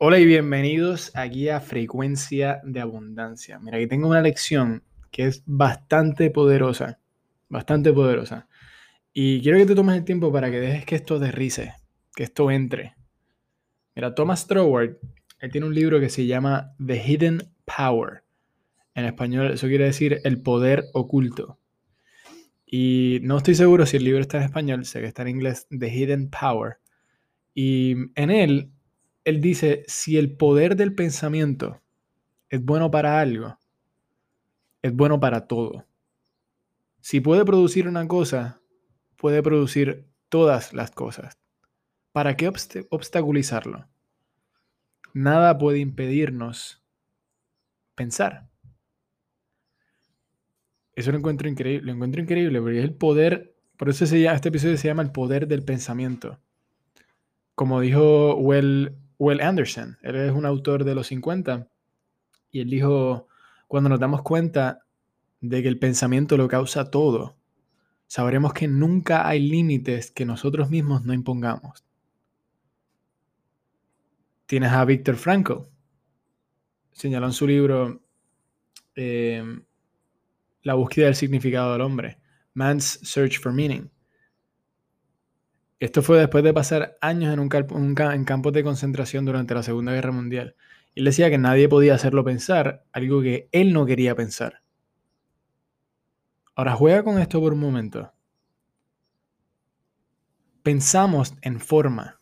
Hola y bienvenidos aquí a Frecuencia de Abundancia. Mira, aquí tengo una lección que es bastante poderosa, bastante poderosa. Y quiero que te tomes el tiempo para que dejes que esto aterrice, que esto entre. Mira, Thomas Troward, él tiene un libro que se llama The Hidden Power. En español eso quiere decir el poder oculto. Y no estoy seguro si el libro está en español, sé que está en inglés, The Hidden Power. Y en él, él dice, si el poder del pensamiento es bueno para algo, es bueno para todo. Si puede producir una cosa, puede producir todas las cosas. ¿Para qué obstaculizarlo? Nada puede impedirnos pensar. Eso lo encuentro increíble, lo encuentro increíble, porque es el poder, por eso se llama, este episodio se llama el poder del pensamiento. Como dijo Well, well Anderson, él es un autor de los 50, y él dijo, cuando nos damos cuenta de que el pensamiento lo causa todo, sabremos que nunca hay límites que nosotros mismos no impongamos. Tienes a Víctor Frankl, señaló en su libro eh, la búsqueda del significado del hombre, Man's Search for Meaning. Esto fue después de pasar años en, un, en campos de concentración durante la Segunda Guerra Mundial. Él decía que nadie podía hacerlo pensar algo que él no quería pensar. Ahora juega con esto por un momento. Pensamos en forma.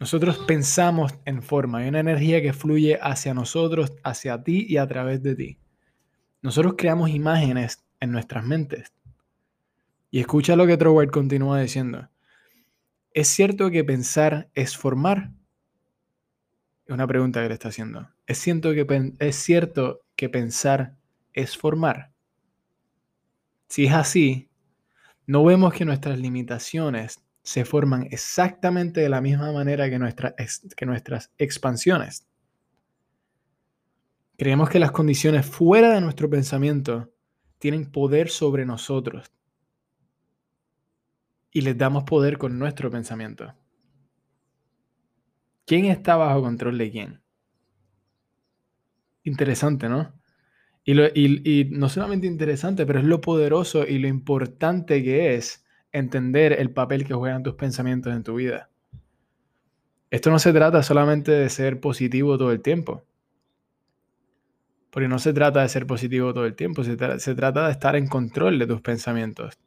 Nosotros pensamos en forma. Hay una energía que fluye hacia nosotros, hacia ti y a través de ti. Nosotros creamos imágenes en nuestras mentes. Y escucha lo que Troward continúa diciendo. ¿Es cierto que pensar es formar? Es una pregunta que le está haciendo. ¿Es cierto que, es cierto que pensar es formar? Si es así, no vemos que nuestras limitaciones se forman exactamente de la misma manera que, que nuestras expansiones. Creemos que las condiciones fuera de nuestro pensamiento tienen poder sobre nosotros. Y les damos poder con nuestro pensamiento. ¿Quién está bajo control de quién? Interesante, ¿no? Y, no solamente interesante, pero es lo poderoso y lo importante que es entender el papel que juegan tus pensamientos en tu vida. Esto no se trata solamente de ser positivo todo el tiempo. Porque no se trata de ser positivo todo el tiempo, se, trata de estar en control de tus pensamientos.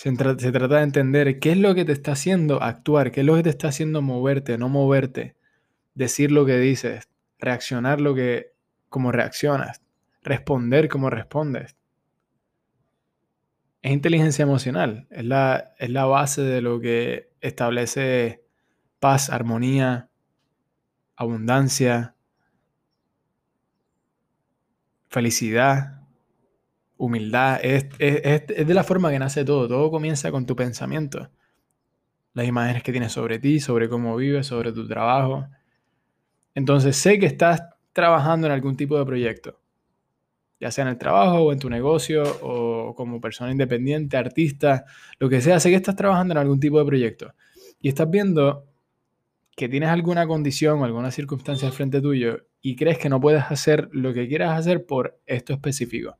Se, trata de entender qué es lo que te está haciendo actuar, qué es lo que te está haciendo moverte, no moverte, decir lo que dices, reaccionar lo que como reaccionas, responder como respondes. Es inteligencia emocional, es la, es la base de lo que establece paz, armonía, abundancia, felicidad, humildad. Es, de la forma que nace todo. Todo comienza con tu pensamiento. Las imágenes que tienes sobre ti, sobre cómo vives, sobre tu trabajo. Entonces sé que estás trabajando en algún tipo de proyecto. Ya sea en el trabajo o en tu negocio o como persona independiente, artista, lo que sea. Sé que estás trabajando en algún tipo de proyecto. Y estás viendo que tienes alguna condición o alguna circunstancia frente tuyo y crees que no puedes hacer lo que quieras hacer por esto específico.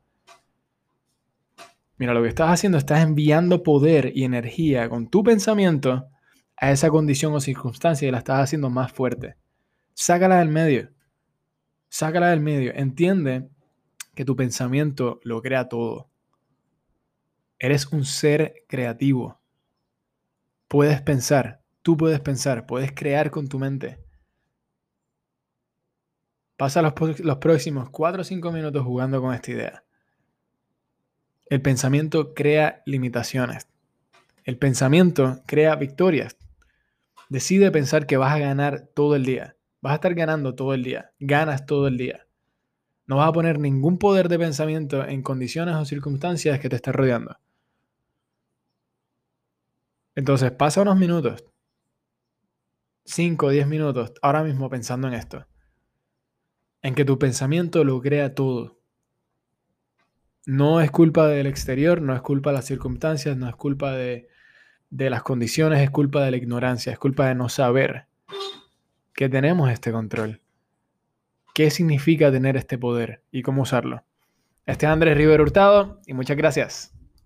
Mira, lo que estás haciendo, estás enviando poder y energía con tu pensamiento a esa condición o circunstancia y la estás haciendo más fuerte. Sácala del medio. Sácala del medio. Entiende que tu pensamiento lo crea todo. Eres un ser creativo. Puedes pensar, tú puedes pensar, puedes crear con tu mente. Pasa los, próximos 4 o 5 minutos jugando con esta idea. El pensamiento crea limitaciones. El pensamiento crea victorias. Decide pensar que vas a ganar todo el día. Vas a estar ganando todo el día. Ganas todo el día. No vas a poner ningún poder de pensamiento en condiciones o circunstancias que te estén rodeando. Entonces pasa unos minutos. 5 o 10 minutos ahora mismo pensando en esto en que tu pensamiento lo crea todo. No es culpa del exterior, no es culpa de las circunstancias, no es culpa de, de las condiciones, es culpa de la ignorancia, es culpa de no saber que tenemos este control. ¿Qué significa tener este poder y cómo usarlo? Este es Andrés Rivero Hurtado y muchas gracias.